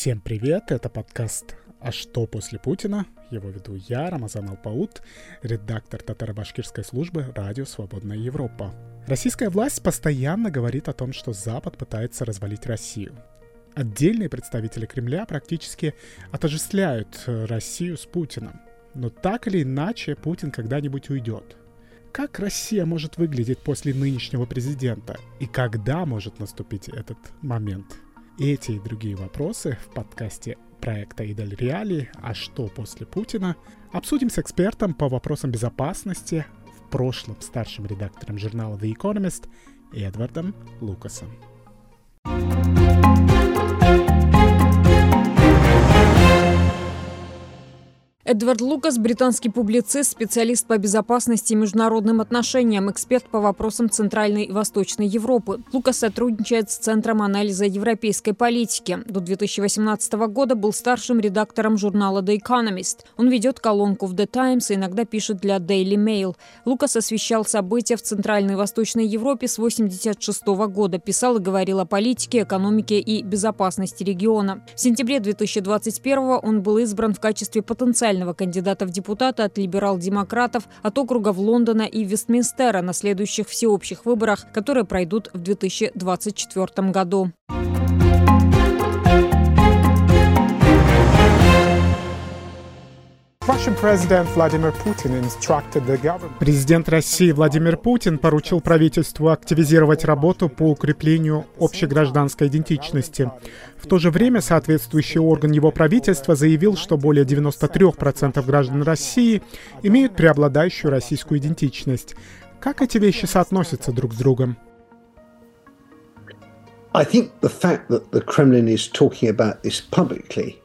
Всем привет, это подкаст «А что после Путина?» Его веду я, Рамазан Алпаут, редактор татаро-башкирской службы «Радио Свободная Европа». Российская власть постоянно говорит о том, что Запад пытается развалить Россию. Отдельные представители Кремля практически отождествляют Россию с Путиным. Но так или иначе Путин когда-нибудь уйдет. Как Россия может выглядеть после нынешнего президента? И когда может наступить этот момент? Эти и другие вопросы в подкасте проекта «Идель Реалии. А что после Путина?» обсудим с экспертом по вопросам безопасности, в прошлом старшим редактором журнала The Economist Эдвардом Лукасом. Эдвард Лукас – британский публицист, специалист по безопасности и международным отношениям, эксперт по вопросам Центральной и Восточной Европы. Лукас сотрудничает с Центром анализа европейской политики. До 2018 года был старшим редактором журнала The Economist. Он ведет колонку в The Times и иногда пишет для Daily Mail. Лукас освещал события в Центральной и Восточной Европе с 1986 года, писал и говорил о политике, экономике и безопасности региона. В сентябре 2021 он был избран в качестве потенциального потенциального кандидата в депутаты от либерал-демократов от округов Лондона и Вестминстера на следующих всеобщих выборах, которые пройдут в 2024 году. Президент России Владимир Путин поручил правительству активизировать работу по укреплению общегражданской идентичности. В то же время соответствующий орган его правительства заявил, что более 93% граждан России имеют преобладающую российскую идентичность. Как эти вещи соотносятся друг с другом? I think the fact that the Kremlin is talking about this publicly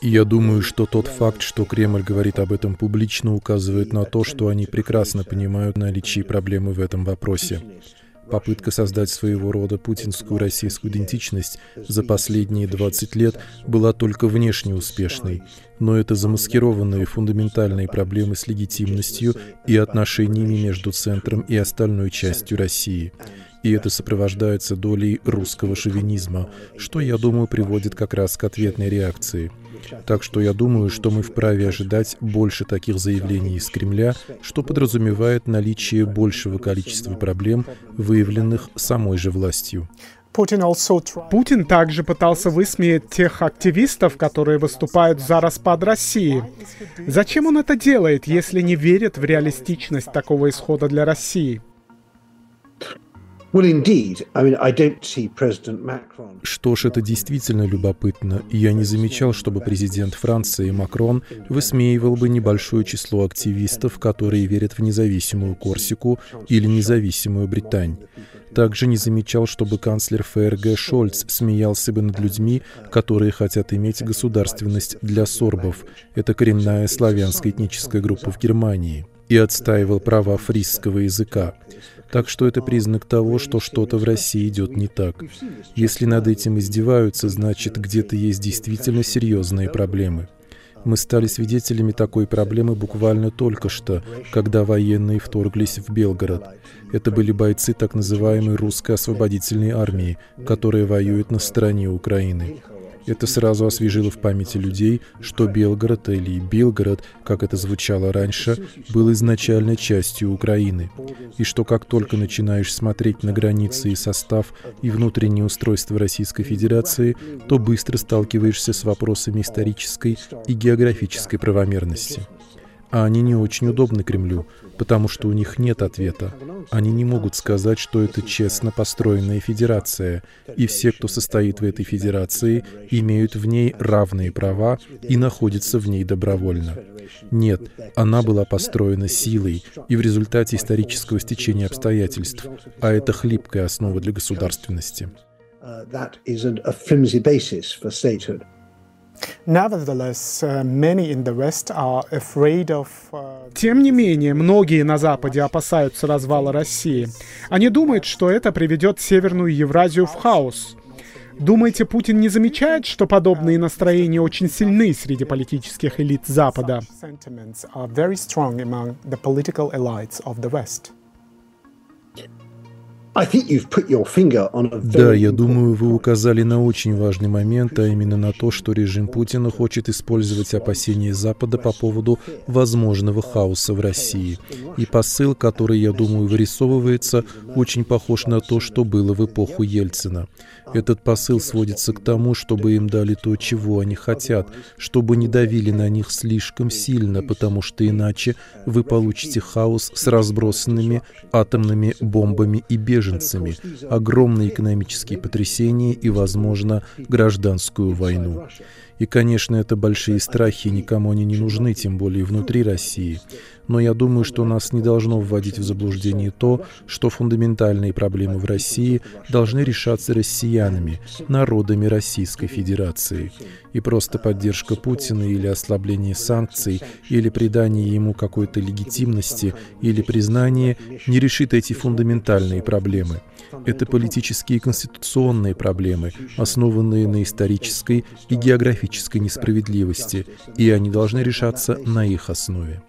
я думаю, что тот факт, что Кремль говорит об этом публично, указывает на то, что они прекрасно понимают наличие проблемы в этом вопросе. Попытка создать своего рода путинскую российскую идентичность за последние 20 лет была только внешне успешной, но это замаскированные фундаментальные проблемы с легитимностью и отношениями между центром и остальной частью России и это сопровождается долей русского шовинизма, что, я думаю, приводит как раз к ответной реакции. Так что я думаю, что мы вправе ожидать больше таких заявлений из Кремля, что подразумевает наличие большего количества проблем, выявленных самой же властью. Путин также пытался высмеять тех активистов, которые выступают за распад России. Зачем он это делает, если не верит в реалистичность такого исхода для России? Что ж, это действительно любопытно. Я не замечал, чтобы президент Франции Макрон высмеивал бы небольшое число активистов, которые верят в независимую Корсику или независимую Британь. Также не замечал, чтобы канцлер ФРГ Шольц смеялся бы над людьми, которые хотят иметь государственность для сорбов. Это коренная славянская этническая группа в Германии. И отстаивал права фрисского языка. Так что это признак того, что что-то в России идет не так. Если над этим издеваются, значит, где-то есть действительно серьезные проблемы. Мы стали свидетелями такой проблемы буквально только что, когда военные вторглись в Белгород. Это были бойцы так называемой русской освободительной армии, которая воюет на стороне Украины. Это сразу освежило в памяти людей, что Белгород или Белгород, как это звучало раньше, был изначально частью Украины, и что как только начинаешь смотреть на границы и состав и внутреннее устройство Российской Федерации, то быстро сталкиваешься с вопросами исторической и географической правомерности. А они не очень удобны Кремлю, потому что у них нет ответа. Они не могут сказать, что это честно построенная федерация, и все, кто состоит в этой федерации, имеют в ней равные права и находятся в ней добровольно. Нет, она была построена силой и в результате исторического стечения обстоятельств, а это хлипкая основа для государственности. Uh, Uh, uh, Тем не менее, многие на Западе опасаются развала России. Они думают, что это приведет Северную Евразию в хаос. Думаете, Путин не замечает, что подобные настроения очень сильны среди политических элит Запада? Да, я думаю, вы указали на очень важный момент, а именно на то, что режим Путина хочет использовать опасения Запада по поводу возможного хаоса в России. И посыл, который, я думаю, вырисовывается, очень похож на то, что было в эпоху Ельцина. Этот посыл сводится к тому, чтобы им дали то, чего они хотят, чтобы не давили на них слишком сильно, потому что иначе вы получите хаос с разбросанными атомными бомбами и беженцами, огромные экономические потрясения и, возможно, гражданскую войну. И, конечно, это большие страхи, никому они не нужны, тем более внутри России. Но я думаю, что нас не должно вводить в заблуждение то, что фундаментальные проблемы в России должны решаться россиянами, народами Российской Федерации. И просто поддержка Путина или ослабление санкций, или придание ему какой-то легитимности, или признание не решит эти фундаментальные проблемы. Это политические и конституционные проблемы, основанные на исторической и географической несправедливости, и они должны решаться на их основе.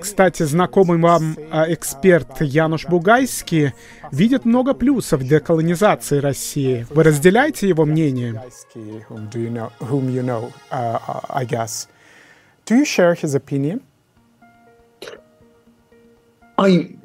Кстати, знакомый вам а, эксперт Януш Бугайский видит много плюсов деколонизации России. Вы разделяете его мнение? Do you share his opinion? Um,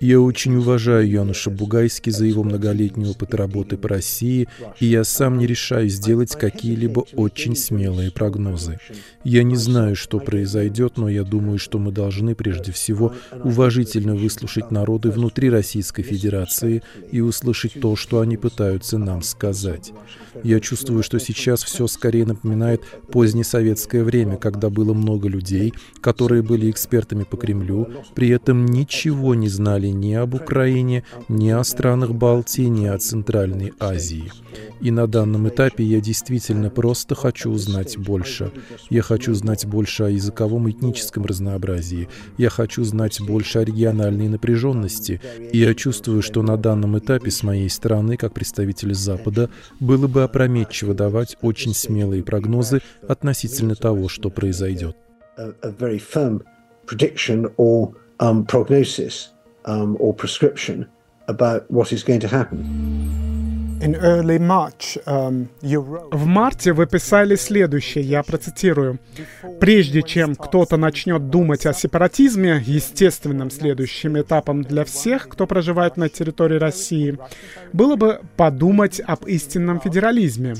я очень уважаю Януша Бугайски за его многолетний опыт работы по России, и я сам не решаюсь сделать какие-либо очень смелые прогнозы. Я не знаю, что произойдет, но я думаю, что мы должны прежде всего уважительно выслушать народы внутри Российской Федерации и услышать то, что они пытаются нам сказать. Я чувствую, что сейчас все скорее напоминает позднее советское время, когда было много людей, которые были экспертами по Кремлю, при этом ничего не знали ни об Украине, ни о странах Балтии, ни о Центральной Азии. И на данном этапе я действительно просто хочу узнать больше. Я хочу знать больше о языковом и этническом разнообразии. Я хочу знать больше о региональной напряженности. И я чувствую, что на данном этапе с моей стороны, как представителя Запада, было бы опрометчиво давать очень смелые прогнозы относительно того, что произойдет. Um, um, about what is going to happen. Um, в марте вы писали следующее, я процитирую. «Прежде чем кто-то начнет думать о сепаратизме, естественным следующим этапом для всех, кто проживает на территории России, было бы подумать об истинном федерализме.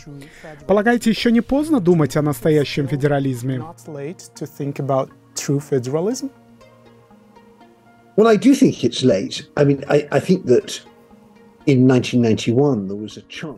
Полагаете, еще не поздно думать о настоящем федерализме?» Well, I do think it's late. I mean, I, I think that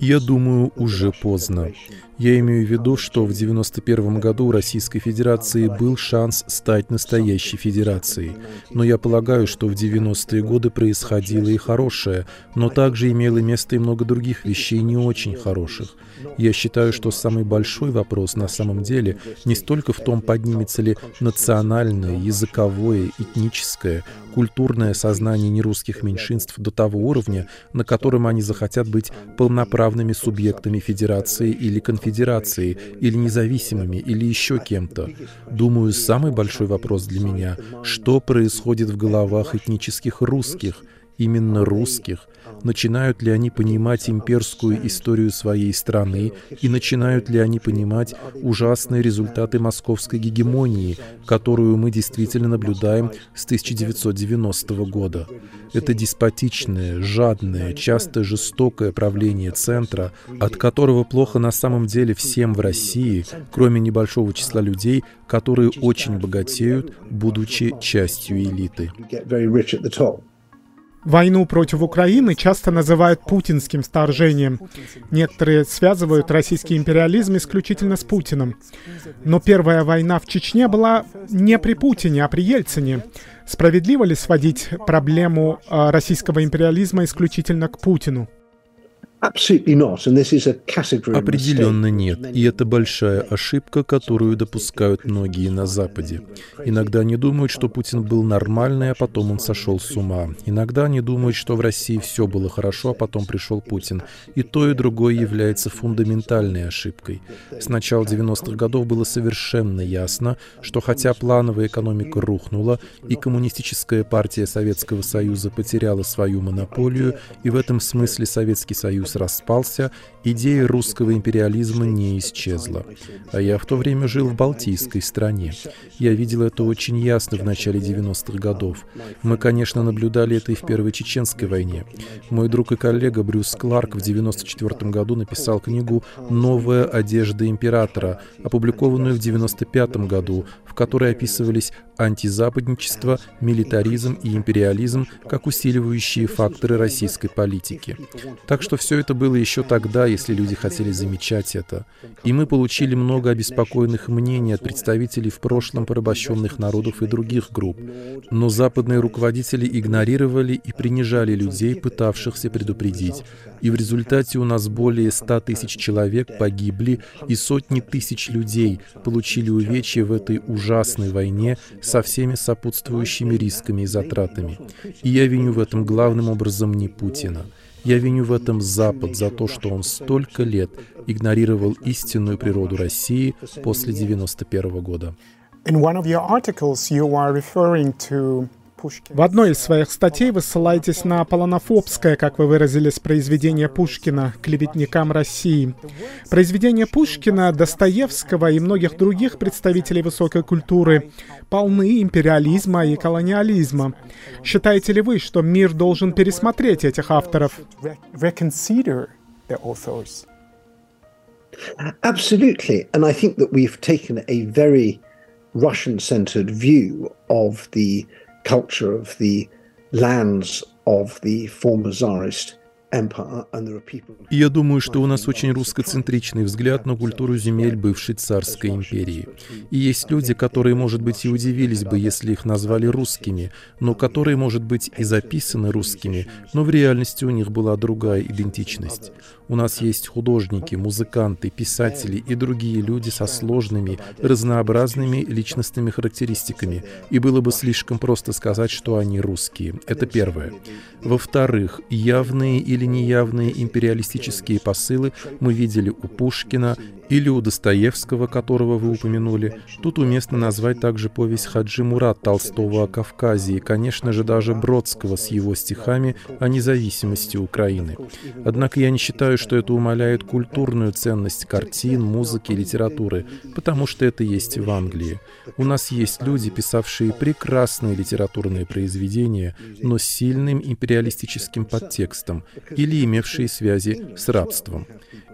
я думаю, уже поздно. Я имею в виду, что в 1991 году у Российской Федерации был шанс стать настоящей федерацией. Но я полагаю, что в 90-е годы происходило и хорошее, но также имело место и много других вещей не очень хороших. Я считаю, что самый большой вопрос на самом деле не столько в том, поднимется ли национальное, языковое, этническое, культурное сознание нерусских меньшинств до того уровня, на котором они захотят быть полноправными субъектами федерации или конфедерации, или независимыми, или еще кем-то. Думаю, самый большой вопрос для меня — что происходит в головах этнических русских — именно русских, начинают ли они понимать имперскую историю своей страны и начинают ли они понимать ужасные результаты московской гегемонии, которую мы действительно наблюдаем с 1990 года. Это деспотичное, жадное, часто жестокое правление центра, от которого плохо на самом деле всем в России, кроме небольшого числа людей, которые очень богатеют, будучи частью элиты. Войну против Украины часто называют путинским вторжением. Некоторые связывают российский империализм исключительно с Путиным. Но первая война в Чечне была не при Путине, а при Ельцине. Справедливо ли сводить проблему а, российского империализма исключительно к Путину? Определенно нет. И это большая ошибка, которую допускают многие на Западе. Иногда они думают, что Путин был нормальный, а потом он сошел с ума. Иногда они думают, что в России все было хорошо, а потом пришел Путин. И то, и другое является фундаментальной ошибкой. С начала 90-х годов было совершенно ясно, что хотя плановая экономика рухнула, и коммунистическая партия Советского Союза потеряла свою монополию, и в этом смысле Советский Союз распался, идея русского империализма не исчезла. А я в то время жил в Балтийской стране. Я видел это очень ясно в начале 90-х годов. Мы, конечно, наблюдали это и в Первой Чеченской войне. Мой друг и коллега Брюс Кларк в 94 году написал книгу «Новая одежда императора», опубликованную в 95 году, которой описывались антизападничество, милитаризм и империализм как усиливающие факторы российской политики. Так что все это было еще тогда, если люди хотели замечать это. И мы получили много обеспокоенных мнений от представителей в прошлом порабощенных народов и других групп. Но западные руководители игнорировали и принижали людей, пытавшихся предупредить. И в результате у нас более 100 тысяч человек погибли, и сотни тысяч людей получили увечья в этой ужасной войне со всеми сопутствующими рисками и затратами. И я виню в этом главным образом не Путина. Я виню в этом Запад за то, что он столько лет игнорировал истинную природу России после 1991 года. В одной из своих статей вы ссылаетесь на полонофобское, как вы выразились, произведение Пушкина «Клеветникам России». Произведения Пушкина, Достоевского и многих других представителей высокой культуры полны империализма и колониализма. Считаете ли вы, что мир должен пересмотреть этих авторов? Absolutely. And I think that we've taken a very Russian-centered view of the culture of the lands of the former Tsarist я думаю, что у нас очень русскоцентричный взгляд на культуру земель бывшей царской империи. И есть люди, которые, может быть, и удивились бы, если их назвали русскими, но которые, может быть, и записаны русскими, но в реальности у них была другая идентичность. У нас есть художники, музыканты, писатели и другие люди со сложными, разнообразными личностными характеристиками, и было бы слишком просто сказать, что они русские. Это первое. Во-вторых, явные или неявные империалистические посылы мы видели у Пушкина или у Достоевского, которого вы упомянули. Тут уместно назвать также повесть Хаджи Мурат Толстого о Кавказе и, конечно же, даже Бродского с его стихами о независимости Украины. Однако я не считаю, что это умаляет культурную ценность картин, музыки, литературы, потому что это есть в Англии. У нас есть люди, писавшие прекрасные литературные произведения, но с сильным империалистическим подтекстом или имевшие связи с рабством.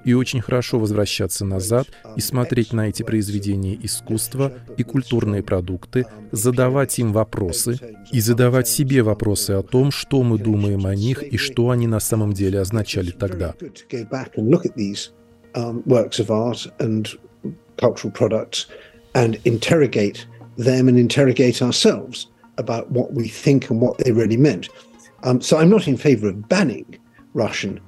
И очень хорошо возвращаться назад и смотреть на эти произведения искусства и культурные продукты, задавать им вопросы и задавать себе вопросы о том, что мы думаем о них и что они на самом деле означали тогда. about what we think and what they really meant. Um, so I'm not in favor of banning Russian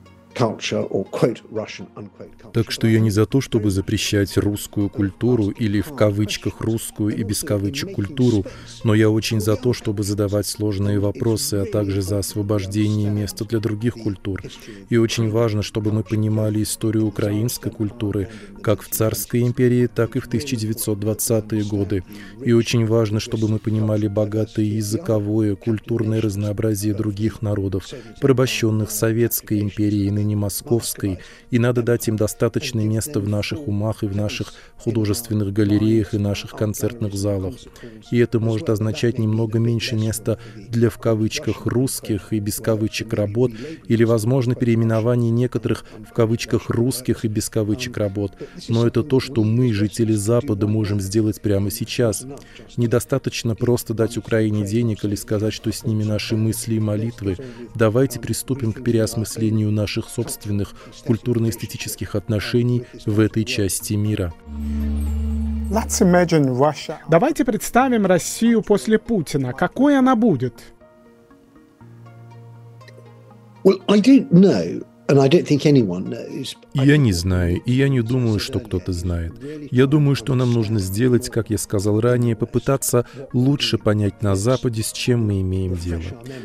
так что я не за то, чтобы запрещать русскую культуру или в кавычках русскую и без кавычек культуру, но я очень за то, чтобы задавать сложные вопросы, а также за освобождение места для других культур. И очень важно, чтобы мы понимали историю украинской культуры, как в царской империи, так и в 1920-е годы. И очень важно, чтобы мы понимали богатое языковое, культурное разнообразие других народов, порабощенных Советской империей, ныне Московской, и надо дать им достаточное место в наших умах и в наших художественных галереях и наших концертных залах. И это может означать немного меньше места для в кавычках русских и без кавычек работ, или, возможно, переименование некоторых в кавычках русских и без кавычек работ. Но это то, что мы, жители Запада, можем сделать прямо сейчас. Недостаточно просто дать Украине денег или сказать, что с ними наши мысли и молитвы. Давайте приступим к переосмыслению наших собственных культурно-эстетических отношений в этой части мира. Давайте представим Россию после Путина. Какой она будет? Well, I don't know Я не знаю, и я не думаю, что кто-то знает. Я думаю, что нам нужно сделать, как я сказал ранее, попытаться лучше понять на Западе, с чем мы имеем дело.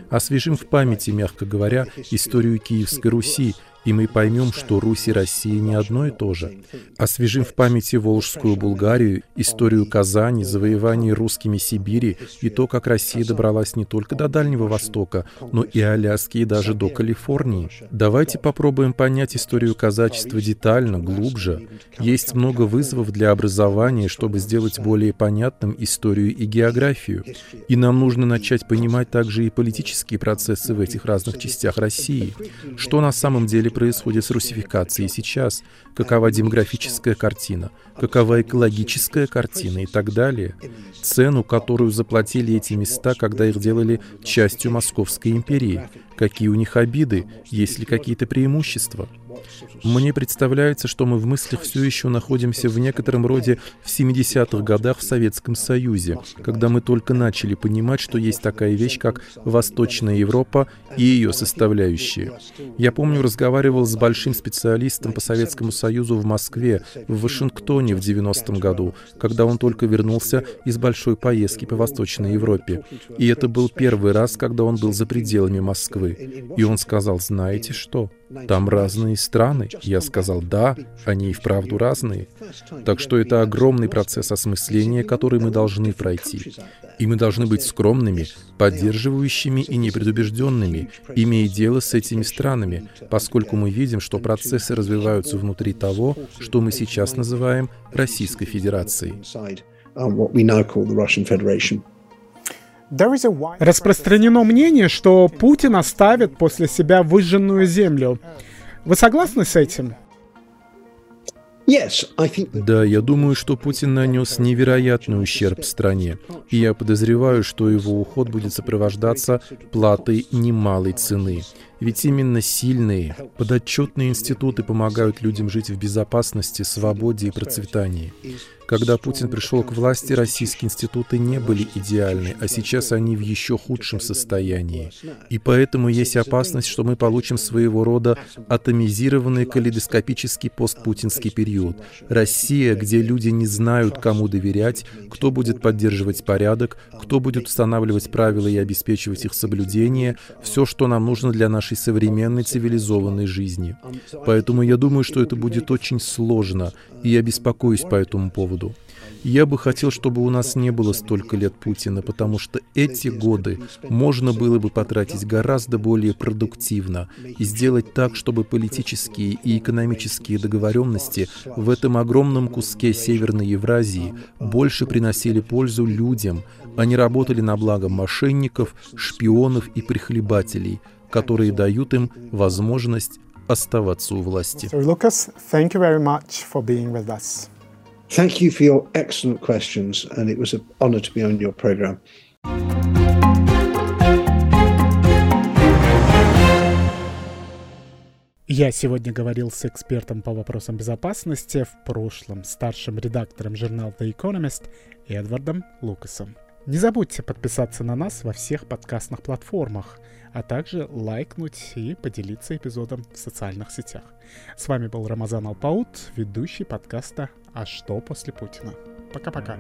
Освежим в памяти, мягко говоря, историю Киевской Руси, и мы поймем, что Русь и Россия не одно и то же. Освежим в памяти Волжскую Булгарию, историю Казани, завоевание русскими Сибири и то, как Россия добралась не только до Дальнего Востока, но и Аляски и даже до Калифорнии. Давайте попробуем понять историю казачества детально, глубже. Есть много вызовов для образования, чтобы сделать более понятным историю и географию. И нам нужно начать понимать также и политические процессы в этих разных частях России. Что на самом деле происходит с русификацией сейчас, какова демографическая картина, какова экологическая картина и так далее. Цену, которую заплатили эти места, когда их делали частью Московской империи, какие у них обиды, есть ли какие-то преимущества. Мне представляется, что мы в мыслях все еще находимся в некотором роде в 70-х годах в Советском Союзе, когда мы только начали понимать, что есть такая вещь, как Восточная Европа и ее составляющие. Я помню, разговаривал с большим специалистом по Советскому Союзу в Москве, в Вашингтоне в 90-м году, когда он только вернулся из большой поездки по Восточной Европе. И это был первый раз, когда он был за пределами Москвы. И он сказал, знаете что? Там разные страны. Я сказал, да, они и вправду разные. Так что это огромный процесс осмысления, который мы должны пройти. И мы должны быть скромными, поддерживающими и непредубежденными, имея дело с этими странами, поскольку мы видим, что процессы развиваются внутри того, что мы сейчас называем Российской Федерацией. Распространено мнение, что Путин оставит после себя выжженную землю. Вы согласны с этим? Да, я думаю, что Путин нанес невероятный ущерб стране, и я подозреваю, что его уход будет сопровождаться платой немалой цены. Ведь именно сильные, подотчетные институты помогают людям жить в безопасности, свободе и процветании. Когда Путин пришел к власти, российские институты не были идеальны, а сейчас они в еще худшем состоянии. И поэтому есть опасность, что мы получим своего рода атомизированный калейдоскопический постпутинский период. Россия, где люди не знают, кому доверять, кто будет поддерживать порядок, кто будет устанавливать правила и обеспечивать их соблюдение, все, что нам нужно для нашей современной цивилизованной жизни. Поэтому я думаю, что это будет очень сложно, и я беспокоюсь по этому поводу. Я бы хотел, чтобы у нас не было столько лет Путина, потому что эти годы можно было бы потратить гораздо более продуктивно и сделать так, чтобы политические и экономические договоренности в этом огромном куске Северной Евразии больше приносили пользу людям, а не работали на благо мошенников, шпионов и прихлебателей, которые дают им возможность оставаться у власти. Lucas, thank you very much for being with us. Thank you for your excellent questions, and it was an honor to be on your program. Я сегодня говорил с экспертом по вопросам безопасности, в прошлом старшим редактором журнала The Economist Эдвардом Лукасом. Не забудьте подписаться на нас во всех подкастных платформах, а также лайкнуть и поделиться эпизодом в социальных сетях. С вами был Рамазан Алпаут, ведущий подкаста «А что после Путина?». Пока-пока.